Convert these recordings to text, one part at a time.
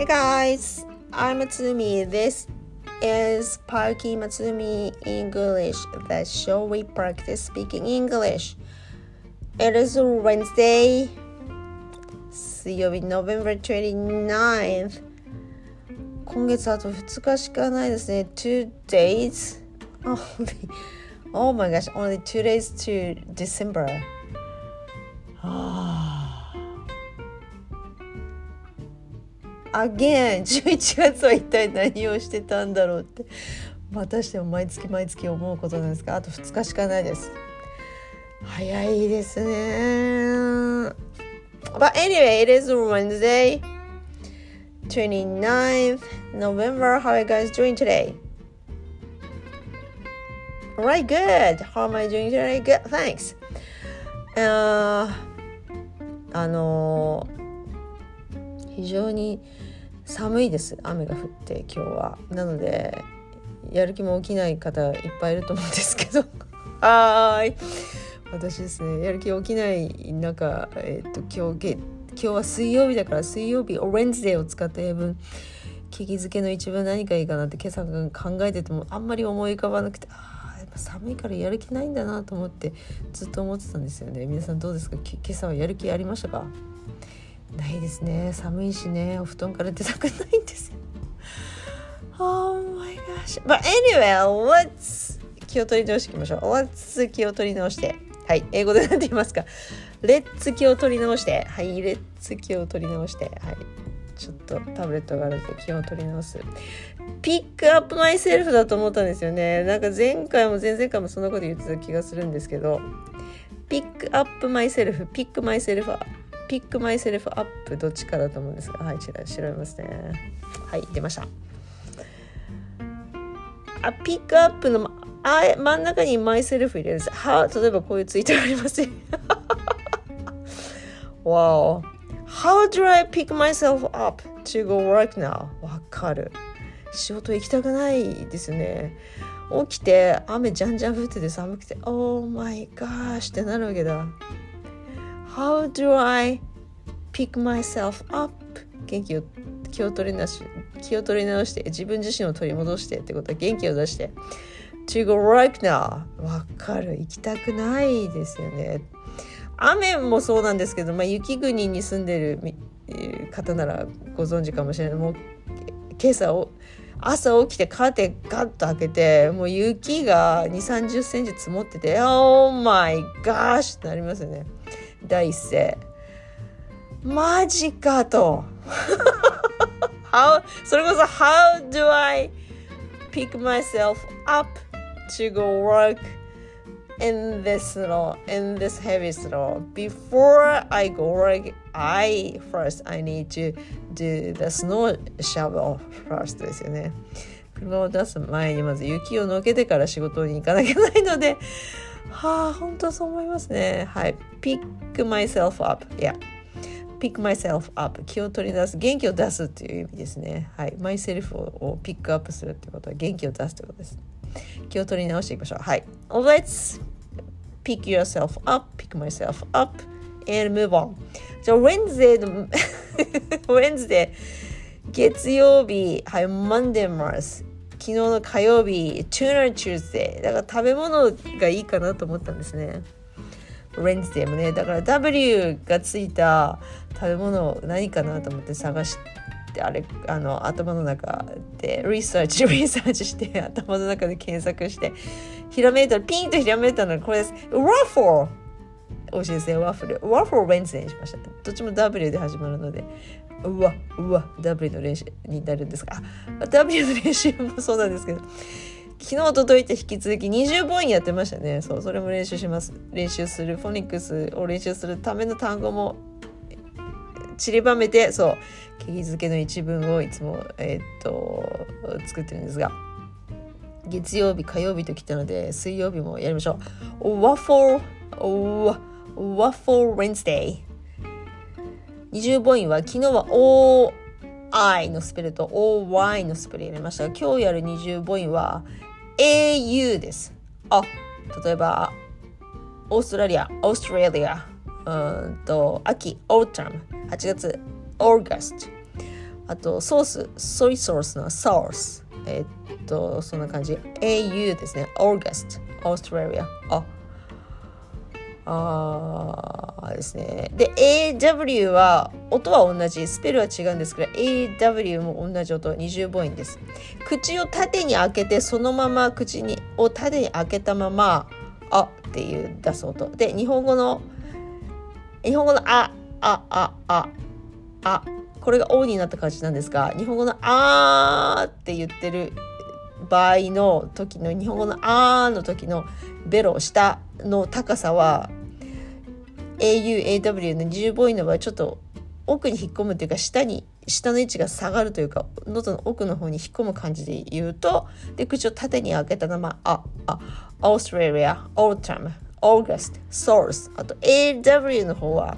Hey guys, I'm Matsumi. This is Parky Matsumi English, the show we practice speaking English. It is Wednesday, 水曜日 November 29th. 今月あと2日しかないですね。Two days? Only, oh my gosh, only two days to December. あげん11月は一体何をしてたんだろうってまたしても毎月毎月思うことなんですがあと2日しかないです早いですね But anyway, it is Wednesday 29th November. How are you guys doing today? Alright, good. How am I doing today? Good, thanks. Uh, あの非常に寒いです。雨が降って今日は。なのでやる気も起きない方いっぱいいると思うんですけど。はい。私ですねやる気起きない中、えっ、と今日今日は水曜日だから水曜日オレンジデーを使った英文。聞きづけの一文何かいいかなって今朝考えててもあんまり思い浮かばなくてああ寒いからやる気ないんだなと思ってずっと思ってたんですよね。皆さんどうですか？今朝はやる気ありましたか？ないですね。寒いしね。お布団から出たくないんですよ。Oh my gosh. But anyway let's 気を取り直していきましょう。Let's 気を取り直して。はい。英語で何て言いますか。レッツ気を取り直して。はい。レッツ気を取り直して。はい。ちょっとタブレットがあるので気を取り直す。ピックアップマイセルフだと思ったんですよね。なんか前回も前々回もそんなこと言ってた気がするんですけど。pick up myself pick myself pick myself up どっちかだと思うんですがはい調べますね。はい出ました。あ pick up のあ真ん中に myself 入れるんです。は例えばこういうツイートがありますね Wow How do I pick myself up to go work now? わかる。仕事行きたくないですね。起きて雨じゃんじゃん降ってて寒くて Oh my gosh ってなるわけだ。How do I pick myself up? 元気を気を取り直し気を取り直して自分自身を取り戻してってことは元気を出して to go right now わかる行きたくないですよね雨もそうなんですけど、まあ、雪国に住んでる方ならご存知かもしれないもう今朝を朝起きてカーテンガッと開けてもう雪が2 3 0センチ積もってて「Oh my gosh!」ってなりますよね。第一声マジかと How それこそ How do I pick myself up to go work in this snow in this heavy snow before I go work I first I need to do the snow shovel first ですよね 車を出す前にまず雪をのけてから仕事に行かなきゃないので はあ、本当そう思いますね。はい。pick myself up. Yeah. pick myself up. 気を取り出す。元気を出すっていう意味ですね。はい。myself をピックアップするってことは元気を出すってことです。気を取り直していきましょう。はい。Let's pick yourself up, pick myself up, and move on. じゃあ、Wednesday の Wednesday 月曜日、はい、Monday ます。昨日の火曜日 Tuna Tuesday だから食べ物がいいかなと思ったんですね。Wednesday もね。だから W がついた食べ物何かなと思って探してあれあの頭の中でリサーチリサーチして頭の中で検索してひらめいたらピンとひらめいたのがこれです。Waffle 美味しいですねワッフルワッフル Wednesday にしました。どっちも W で始まるのでうわうわ W の練習になるんですが W の練習もそうなんですけど昨日とといて引き続き20母音やってましたね。そうそれも練習します。練習するフォニックスを練習するための単語も散りばめてそう聞きづけの一文をいつもえー、っと作ってるんですが月曜日火曜日と来たので水曜日もやりましょう。Waffle Waffle Wednesday 二重母音は昨日は OI のスペルと OY のスペル入れました。が今日やる二重母音は AU です。あ例えばオーストラリアオーストラリア。うんと秋 autumn 8月 August あとソースソイソースのソース。えっとそんな感じ。AU ですね。August オーストラリア。ああですね。で、AW は音は同じ、スペルは違うんですけど、AW も同じ音、20母音です。口を縦に開けて、そのまま口にを縦に開けたまま、あっていう出す音。で、日本語の、日本語のあ、あ、あ、あ、あ、これが O になった感じなんですが、日本語のあーって言ってる場合の時の日本語の「あー」の時のベロ舌の高さは AUAW の20母音の場合ちょっと奥に引っ込むっていうか下に下の位置が下がるというか喉の奥の方に引っ込む感じで言うとで口を縦に開けたまま「あ」「あ」「Australia」「autumn」「August」「sauce」あと AW の方は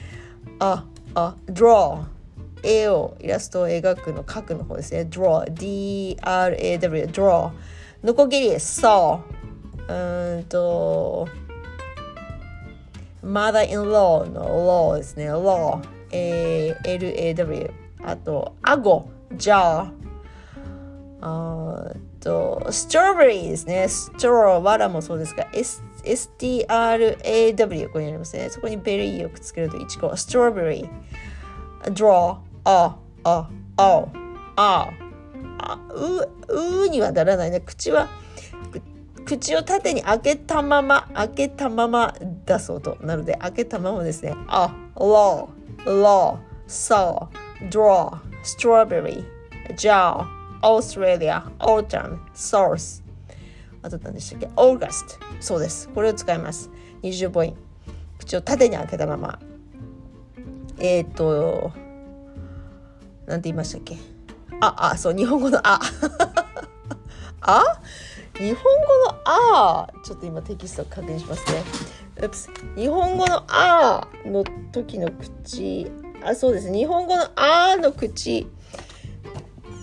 「あ」「あ」「draw」絵をイラストを描くの描くの方ですね draw D-R-A-W draw ノコギリ saw うんと mother-in-law の law ですね law L-A-W あと顎 jaw あと strawberry ですね straw わらもそうですが STRAW ここにありますねそこに berry をくっつけると1個 strawberry draw あ、あ、あ、あ、あ、う、うにはならないね。口は、口を縦に開けたまま、開けたまま出す音。なので、開けたままですね。あ、law, law, saw, draw, strawberry, jaw, Australia, autumn, source. あと何でしたっけ ?August。そうです。これを使います。20母音。口を縦に開けたまま。えっ、ー、と、なんて言いましたっけ？あ、あ、そう、日本語のあ。あ？日本語のあ？ちょっと今テキスト確認しますね。日本語のあの時の口、あ、そうです。日本語のあの口、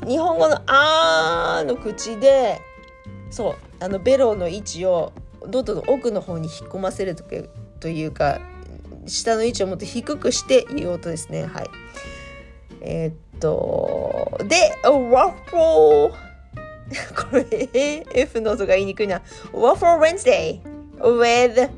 日本語のあの口で、そう、あのベロの位置をどんどん奥の方に引っ込ませるというか、下の位置をもっと低くして言う音ですね。はい。えー、と、で、waffle これ F の音が言いにくいな。waffle Wednesday with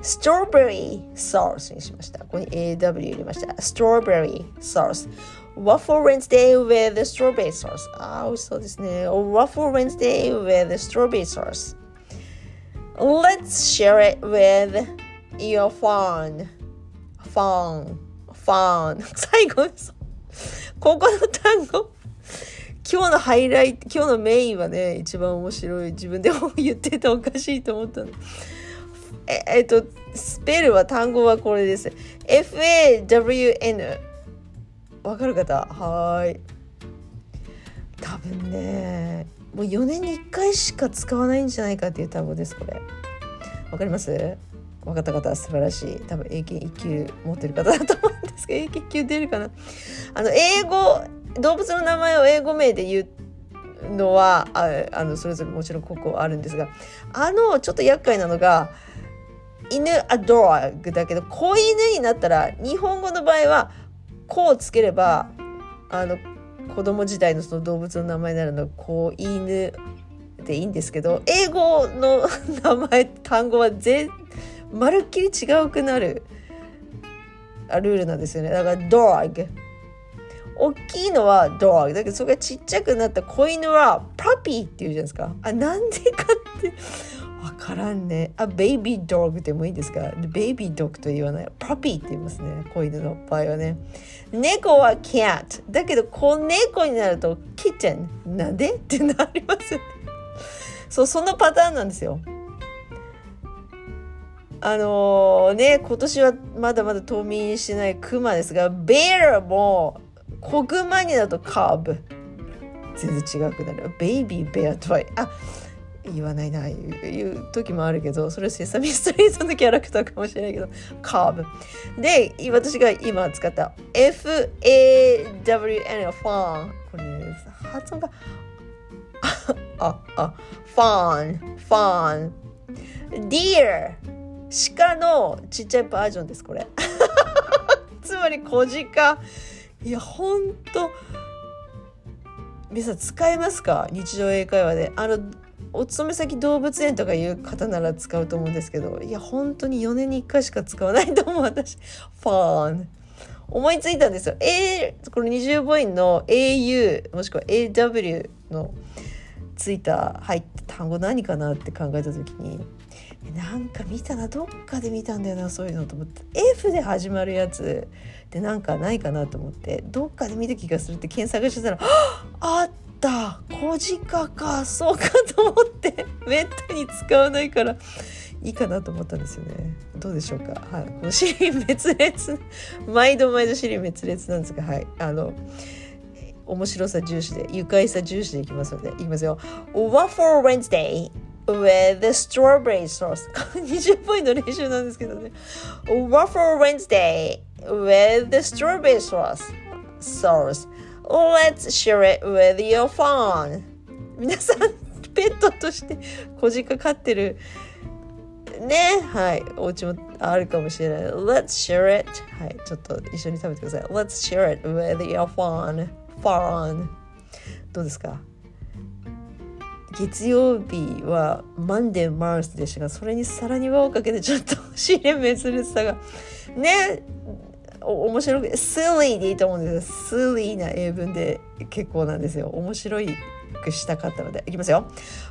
strawberry sauce にしました。ここに AW 入れました。strawberry sauce waffle Wednesday with strawberry sauce あー、美味しそうですね。waffle Wednesday with strawberry sauce Let's share it with your fun fun fun 最後です。 ここの単語今日のハイライト今日のメインはね一番面白い。自分でも言ってておかしいと思ったの。ええっとスペルは単語はこれです。FAWN わかる方？はい。多分ねもう4年に1回しか使わないんじゃないかっていう単語ですこれ。わかります？分かった方は素晴らしい。多分英検1級持ってる方だと思うんですけど英検1級出るかな。あの英語動物の名前を英語名で言うのはああのそれぞれもちろんここあるんですがあのちょっと厄介なのが犬アドラグだけど子犬になったら日本語の場合は「子」をつければあの子供時代のその動物の名前になるの子犬でいいんですけど英語の名前単語は全まるっきり違うくなる。ルールなんですよね。だから dog 大きいのは dog だけどそれがちっちゃくなった子犬は puppy って言うじゃないですか。あなんでかって分からんね。あベイビードッグでもいいですか。ベイビードッグと言わない。パピーって言いますね。子犬の場合はね。猫は cat だけど子猫になると kitten なんで？ってなりますよね。そうそのパターンなんですよ。あのー、ね、今年はまだまだ冬眠しないクマですが、ベアも子グマになるとカーブ。全然違くなる。ベイビーベアとは、あ、言わないな、言う時もあるけど、それはセサミストリートのキャラクターかもしれないけど、カーブ。で、私が今使った F-A-W-N ファン。これ、ね、発音が、あ、あ、ファン、ファン。Dear 鹿のちっちゃいバージョンですこれ。つまり小鹿。いやほんと。皆さん使えますか？日常英会話で。あのお勤め先動物園とかいう方なら使うと思うんですけど。いや本当に4年に1回しか使わないと思う私。ファン。思いついたんですよ。A、この20母音の au もしくは aw のついた入った単語何かなって考えた時に。なんか見たなどっかで見たんだよなそういうのと思って。F で始まるやつ。でなんかないかなと思って。どっかで見た気がするって検索してたらあった。小鹿か。そうかと思って。めったに使わないから。いいかなと思ったんですよね。どうでしょうか。はい。このシリ滅裂。毎度毎度シリ滅裂なんですがはい。あの面白さ重視で愉快さ重視でいきますのでいきますよ。Waffle Wednesday with the strawberry sauce 20ポイント練習なんですけどね Waffle Wednesday with the strawberry sauce sauce Let's share it with your phone 皆さんペットとして小鹿飼ってるねはいお家もあるかもしれない Let's share it はいちょっと一緒に食べてください Let's share it with your phone phone どうですか月曜日はマンデーマースでしたがそれにさらに輪をかけてちょっと試練滅裂さがね面白くスリーでいいと思うんです。スリーな英文で結構なんですよ。面白いくしたかったので。いきますよ。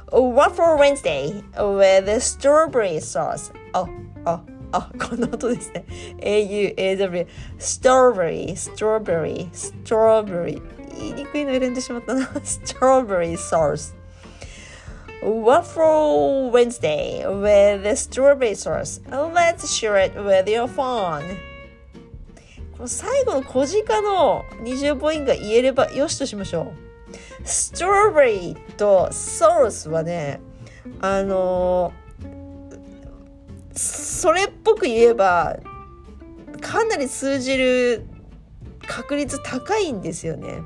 Waffle Wednesday with strawberry sauce. あああこの音ですね。AUAW strawberry strawberry strawberry 言いにくいの選んでしまったな。Strawberry sauce Waffle Wednesday with strawberry sauce. Let's share it with your phone. この最後の小鹿の二重母音が言えればよしとしましょう。 strawberry と sauce はね、あのそれっぽく言えばかなり通じる確率高いんですよね。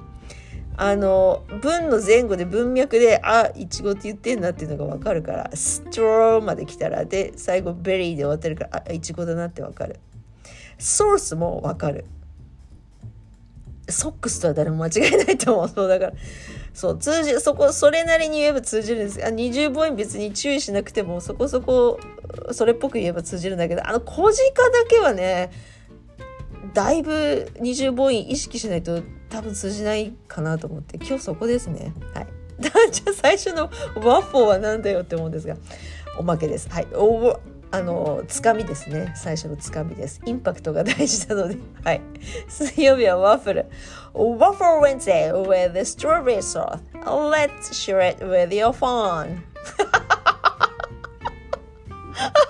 あの文の前後で文脈であいちごって言ってんなっていうのが分かるから straw まで来たらで最後 berry で終わってるからあいちごだなって分かる。ソースも分かる。ソックスとは誰も間違いないと思う。そうだからそう通じそこそれなりに言えば通じるんです。あ二重母音別に注意しなくてもそこそこそれっぽく言えば通じるんだけどあの小鹿だけはねだいぶ二重母音意識しないと多分通じないかなと思って今日そこですね。はい。じゃあ最初のワッフォーは何だよって思うんですがおまけです。はい。おあのつかみですね。最初のつかみです。インパクトが大事なので。はい。水曜日はワッフル。Waffle Wednesday with strawberry sauce. Let's share it with your phone.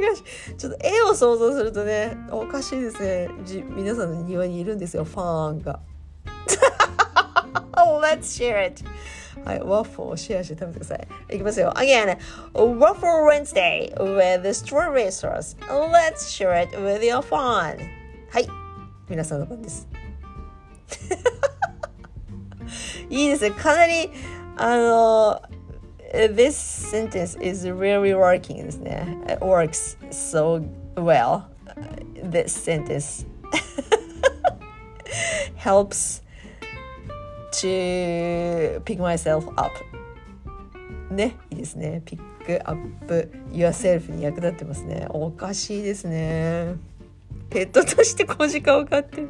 がし、ちょっと絵を想像するとね、おかしいですね。じ皆さんの庭にいるんですよ、ファンが。Let's share it! はい、ワッフォをシェアして食べてください。いきますよ。Again! Waffle Wednesday with the straw racers.Let's share it with your fun! はい、皆さんの番です。いいですね。かなり、あの、this sentence is really working ですね。It works so well. This sentence helps to pick myself up ねいいですねピックアップ yourself に役立ってますねおかしいですねペットとして小鹿を飼ってる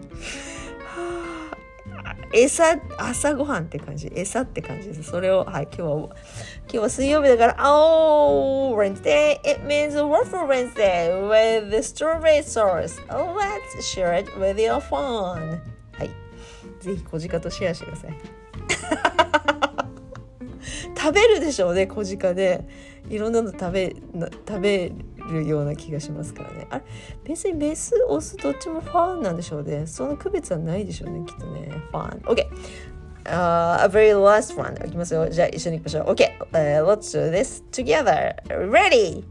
餌朝ごはんって感じ餌って感じですそれをはい今日は今日は水曜日だから Oh Wednesday it means waffle Wednesday with the strawberry sauce let's share it with your phone ぜひ小鹿とシェアしてください食べるでしょうね小鹿でいろんなの食べ食べるような気がしますからねあれ別にメスオスどっちもファンなんでしょうねその区別はないでしょうねきっとねファン OK Uh, a very last one いきますよじゃあ一緒に行きましょう OK、uh, let's do this together ready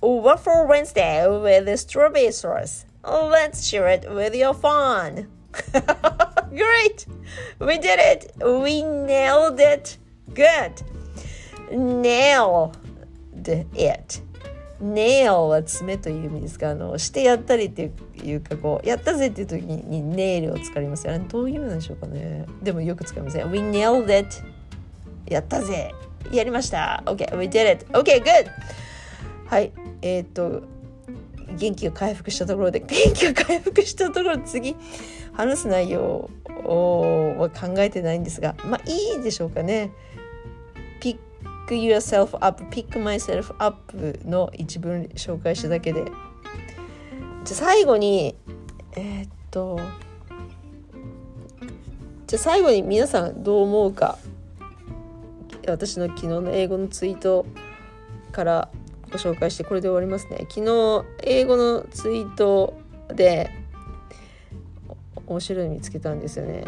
Waffle Wednesday with strawberry sauce let's share it with your phone Great! We did it! We nailed it! Good! Nailed it. Nail は爪という意味ですがあのしてやったりっていうかこうやったぜっていう時にネイルを使いますよね。どういう意味なんでしょうかね。でもよく使いますね。We nailed it. やったぜ。やりました。OK we did it. OK good. はいえっ、と元気が回復したところで 元気が回復したところ次話す内容は考えてないんですがまあいいでしょうかね。ピック yourself up pick myself up の一文紹介しただけで。じゃ最後にえー、っとじゃ最後に皆さんどう思うか。私の昨日の英語のツイートからご紹介してこれで終わりますね。昨日英語のツイートで面白い見つけたんですよね。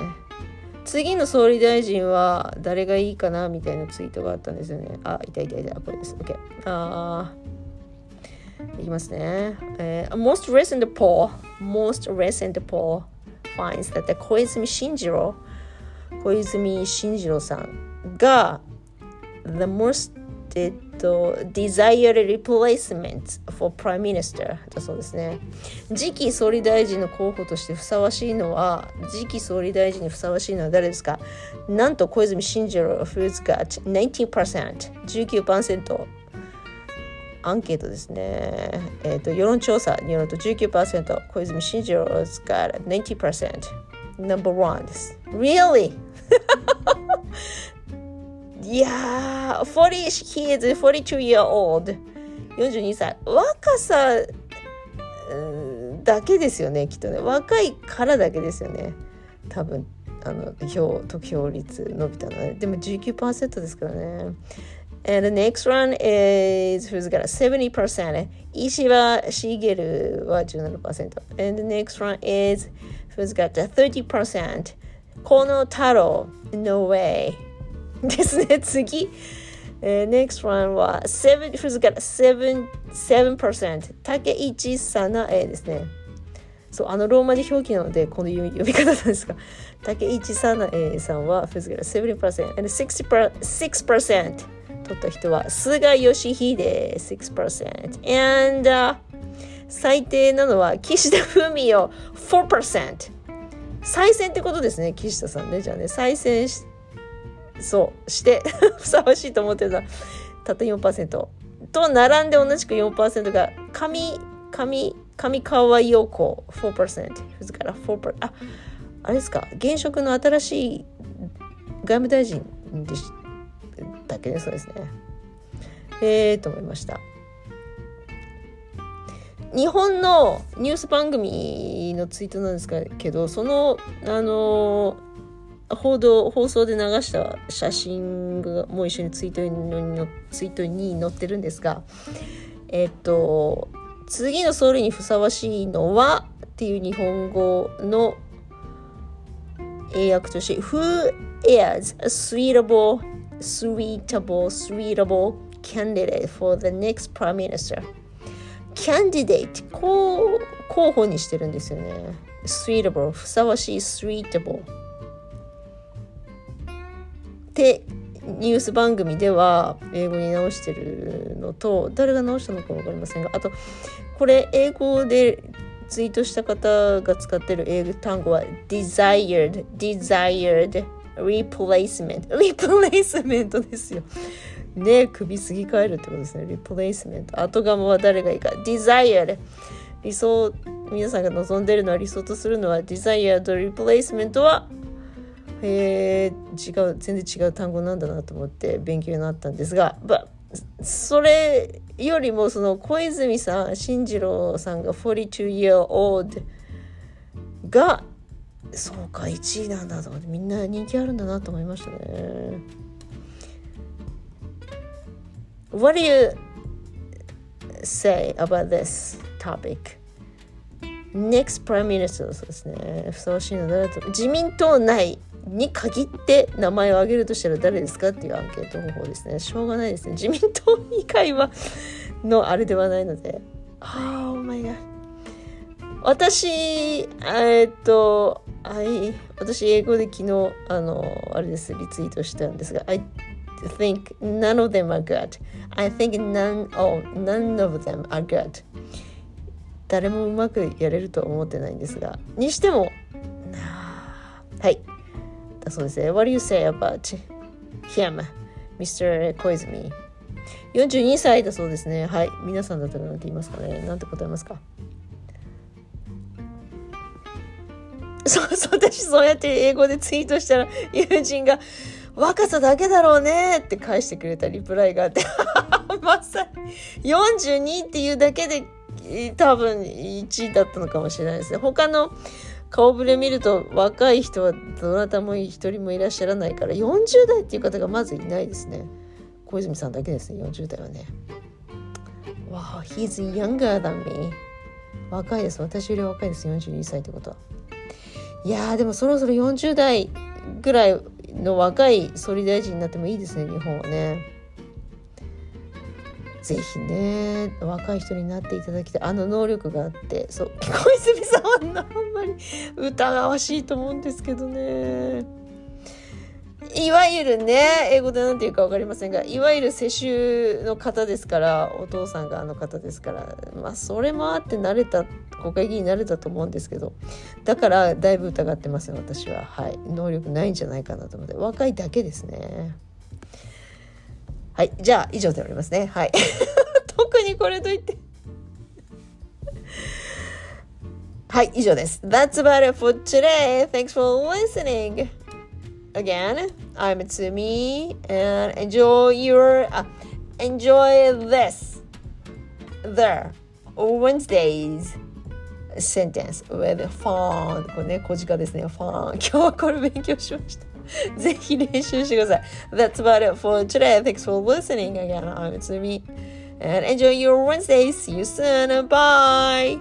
次の総理大臣は誰がいいかなみたいなツイートがあったんですよね。あいたいたい。たこれです。OK あいきますね、えー、most recent poll most recent poll finds that 小泉進次郎小泉進次郎さんが the most えっと、Desire replacement for prime minister だそうですね。次期総理大臣の候補としてふさわしいのは、次期総理大臣にふさわしいのは誰ですか？なんと小泉進次郎 who's got 19%、19%。アンケートですね。えっ、と、世論調査によると19%、小泉進次郎 has got 90%。Number one です。Really? いやー、40, he is 42 year old. 42歳。若さだけですよね、きっとね。若いからだけですよね。多分、あの、票、得票率伸びたのは、ね。でも19%ですからね。And the next one is who's got a 70%. 石破茂は 17%. And the next one is who's got a 30%. 河野太郎 No way. ですね、次。えー、next one は7、who's got 7%, 7%竹市さなえですね。そう、あのローマ字表記なので、この呼び方なんですが、竹市さなえさんは who's got 7% and 6%, 6取った人は菅義偉6% and、uh, 最低なのは岸田文雄4%再選ってことですね岸田さんね。じゃあね再選してそう。して ふさわしいと思ってるのはたった4%と並んで同じく4%が上上上川陽子4%ですから4%ああれですか。現職の新しい外務大臣でしたっけね。そうですね。ええと思いました。日本のニュース番組のツイートなんですけどそのあの報道放送で流した写真がもう一緒にツイートにツイートに載ってるんですがえっと次の総理にふさわしいのはっていう日本語の英訳として Who is a suitable, suitable, suitable candidate for the next prime minister? candidate 候補にしてるんですよね suitable ふさわしい suitable てニュース番組では英語に直してるのと誰が直したのか分かりませんがあとこれ英語でツイートした方が使ってる英語単語は desired desired replacement replacement ですよ。ね首すぎ替えるってことですね。replacement 後釜は誰がいいか。desired 理想皆さんが望んでるのは理想とするのは desired replacement はえ、違う全然違う単語なんだなと思って勉強になったんですが、それよりもその小泉さん進次郎さんが42 year old がそうか1位なんだと思ってみんな人気あるんだなと思いましたね。What do you say about this topic? Next Prime Minister そうですね。ふさわしいの誰だと自民党内に限って名前を挙げるとしたら誰ですかっていうアンケート方法ですね。しょうがないですね。自民党以外はのあれではないので。ああ、お前が。私、えー、っと、はい、私英語で昨日、あの、あれです、リツイートしたんですが、I think none of them are good. I think none, oh, none of them are good. 誰もうまくやれると思ってないんですが。にしても、はい。だそうですね。What do you say about him, Mr. 小泉42歳だそうですね。はい。皆さんだったら何て言いますかね。なんて答えますか？そうそう、私そうやって英語でツイートしたら友人が若さだけだろうねって返してくれたリプライがあって まさに42っていうだけで多分1位だったのかもしれないですね。他の顔ぶれ見ると若い人はどなたも一人もいらっしゃらないから40代っていう方がまずいないですね。小泉さんだけですね、40代はね。Wow, he's younger than me. 若いです。私より若いです。42歳ってことは。いやーでもそろそろ40代ぐらいの若い総理大臣になってもいいですね日本はね。ぜひね若い人になっていただきたい。あの能力があって。そう。小泉さんはあんまり疑わしいと思うんですけどね。いわゆるね英語で何て言うか分かりませんがいわゆる世襲の方ですからお父さんがあの方ですから。まあそれもあって慣れた国会議員になれたと思うんですけど。だからだいぶ疑ってますよ私は。はい。能力ないんじゃないかなと思って。若いだけですね。はいじゃあ以上でおりますねはい特にこれといってはい、以上です。That's about it for today. Thanks for listening. again. I'm Tsumi, and enjoy your uh, enjoy this the Wednesdays sentence with fun これね、小鹿ですね。fun 今日はこれ勉強しました。ぜひ練習してください。That's about it for today. Thanks for listening again. I'm Tsumi. And enjoy your Wednesdays. See you soon. Bye.